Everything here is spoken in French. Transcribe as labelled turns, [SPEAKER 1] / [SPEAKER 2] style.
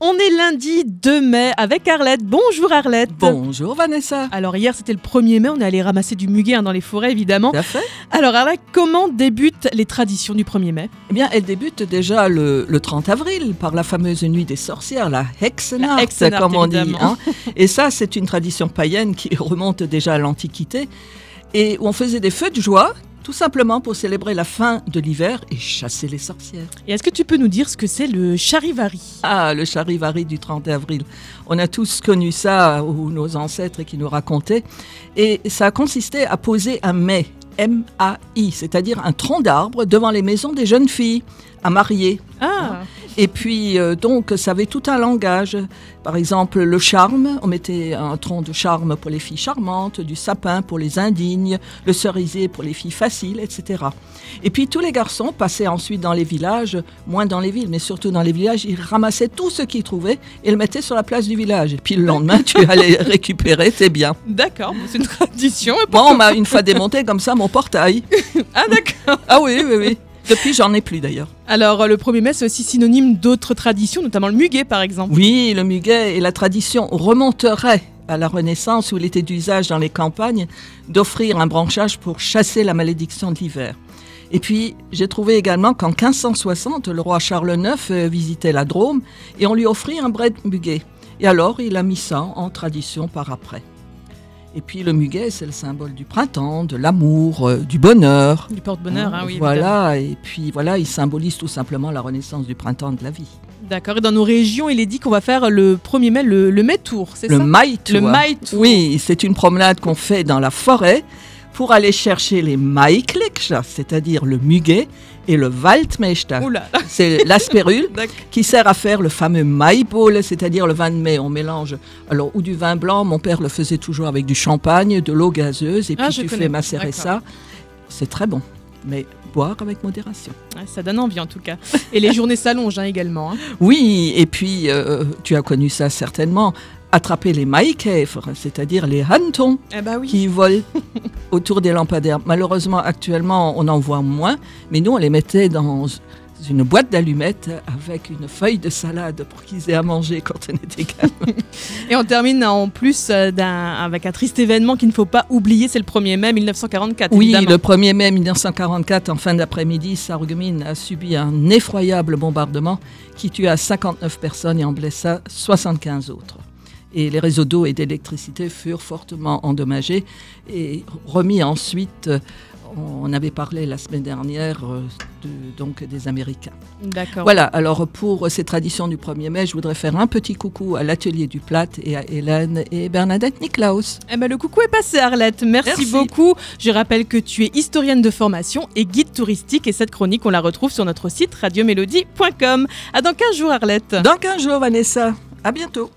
[SPEAKER 1] On est lundi 2 mai avec Arlette. Bonjour Arlette.
[SPEAKER 2] Bonjour Vanessa.
[SPEAKER 1] Alors hier c'était le 1er mai, on est allé ramasser du muguet hein, dans les forêts évidemment.
[SPEAKER 2] Tout à fait.
[SPEAKER 1] Alors Arlette, comment débutent les traditions du 1er mai?
[SPEAKER 2] Eh bien, elle débute déjà le, le 30 avril par la fameuse nuit des sorcières, la Hexenacht,
[SPEAKER 1] La Hexenacht,
[SPEAKER 2] comme on dit. hein. Et ça, c'est une tradition païenne qui remonte déjà à l'Antiquité et où on faisait des feux de joie, tout simplement pour célébrer la fin de l'hiver et chasser les sorcières.
[SPEAKER 1] Et est-ce que tu peux nous dire ce que c'est le charivari?
[SPEAKER 2] Ah, le charivari du 30 avril. On a tous connu ça, ou nos ancêtres qui nous racontaient. Et ça a consisté à poser un mets, M-A-I, c'est-à-dire un tronc d'arbre devant les maisons des jeunes filles à marier.
[SPEAKER 1] Ah,
[SPEAKER 2] Et puis, euh, donc, ça avait tout un langage. Par exemple, le charme, on mettait un tronc de charme pour les filles charmantes, du sapin pour les indignes, le cerisier pour les filles faciles, etc. Et puis, tous les garçons passaient ensuite dans les villages, moins dans les villes, mais surtout dans les villages, ils ramassaient tout ce qu'ils trouvaient et le mettaient sur la place du village. Et puis, le lendemain, tu allais récupérer tes biens.
[SPEAKER 1] d'accord, c'est une tradition.
[SPEAKER 2] Bon, on m'a une fois démonté comme ça mon portail.
[SPEAKER 1] Ah d'accord.
[SPEAKER 2] Ah oui, oui, oui. Depuis, j'en ai plus d'ailleurs.
[SPEAKER 1] Alors le 1er mai c'est aussi synonyme d'autres traditions, notamment le muguet par exemple.
[SPEAKER 2] Oui, le muguet et la tradition remonteraient à la Renaissance où il était d'usage dans les campagnes d'offrir un branchage pour chasser la malédiction de l'hiver. Et puis, j'ai trouvé également qu'en 1560, le roi Charles IX euh, visitait la Drôme et on lui offrit un bret de muguet. Et alors, il a mis ça en tradition par après. Et puis, le muguet, c'est le symbole du printemps, de l'amour, euh, du bonheur.
[SPEAKER 1] Du porte-bonheur, hein, oui. évidemment.
[SPEAKER 2] Voilà, et puis voilà, il symbolise tout simplement la renaissance du printemps de la vie.
[SPEAKER 1] D'accord, et dans nos régions il est dit qu'on va faire le 1er mai le, le mai tour, c'est
[SPEAKER 2] Le
[SPEAKER 1] ça?
[SPEAKER 2] Maïtour.
[SPEAKER 1] Le Maïtour.
[SPEAKER 2] Oui, c'est une promenade qu'on fait dans la forêt pour aller chercher les Maïklikja, c'est-à-dire le muguet, et le Waldmeister. C'est l'aspérule qui sert à faire le fameux Maïbol, c'est-à-dire le vin de mai. On mélange alors ou du vin blanc, mon père le faisait toujours avec du champagne, de l'eau gazeuse, et
[SPEAKER 1] Ah,
[SPEAKER 2] puis tu
[SPEAKER 1] connais.
[SPEAKER 2] fais macérer ça. C'est très bon, mais boire avec modération.
[SPEAKER 1] Ouais, ça donne envie en tout cas. Et les journées s'allongent hein, également. hein.
[SPEAKER 2] Oui, et puis euh, tu as connu ça certainement. Attraper les maïkèvres, c'est-à-dire les hannetons
[SPEAKER 1] Eh oui.
[SPEAKER 2] qui volent autour des lampadaires. Malheureusement, actuellement, on en voit moins, mais nous, on les mettait dans une boîte d'allumettes avec une feuille de salade pour qu'ils aient à manger quand on était gamin.
[SPEAKER 1] Et on termine en plus euh, avec un triste événement qu'il ne faut pas oublier, c'est le 1er mai 1944.
[SPEAKER 2] Oui,
[SPEAKER 1] évidemment.
[SPEAKER 2] le 1er mai 1944, en fin d'après-midi, Sarreguemines a subi un effroyable bombardement qui tua 59 personnes et en blessa 75 autres. Et les réseaux d'eau et d'électricité furent fortement endommagés et remis ensuite. euh, On avait parlé la semaine dernière euh, de- donc des Américains.
[SPEAKER 1] D'accord.
[SPEAKER 2] Voilà, alors pour ces traditions du 1er mai, je voudrais faire un petit coucou à l'atelier du Plat et à Hélène et Bernadette Niklaus.
[SPEAKER 1] Eh ben, le coucou est passé Arlette, merci,
[SPEAKER 2] Merci.
[SPEAKER 1] beaucoup. Je rappelle que tu es historienne de formation et guide touristique et cette chronique on la retrouve sur notre site radiomélodie.com. À dans 15 jours Arlette.
[SPEAKER 2] Dans 15 jours, Vanessa. À bientôt.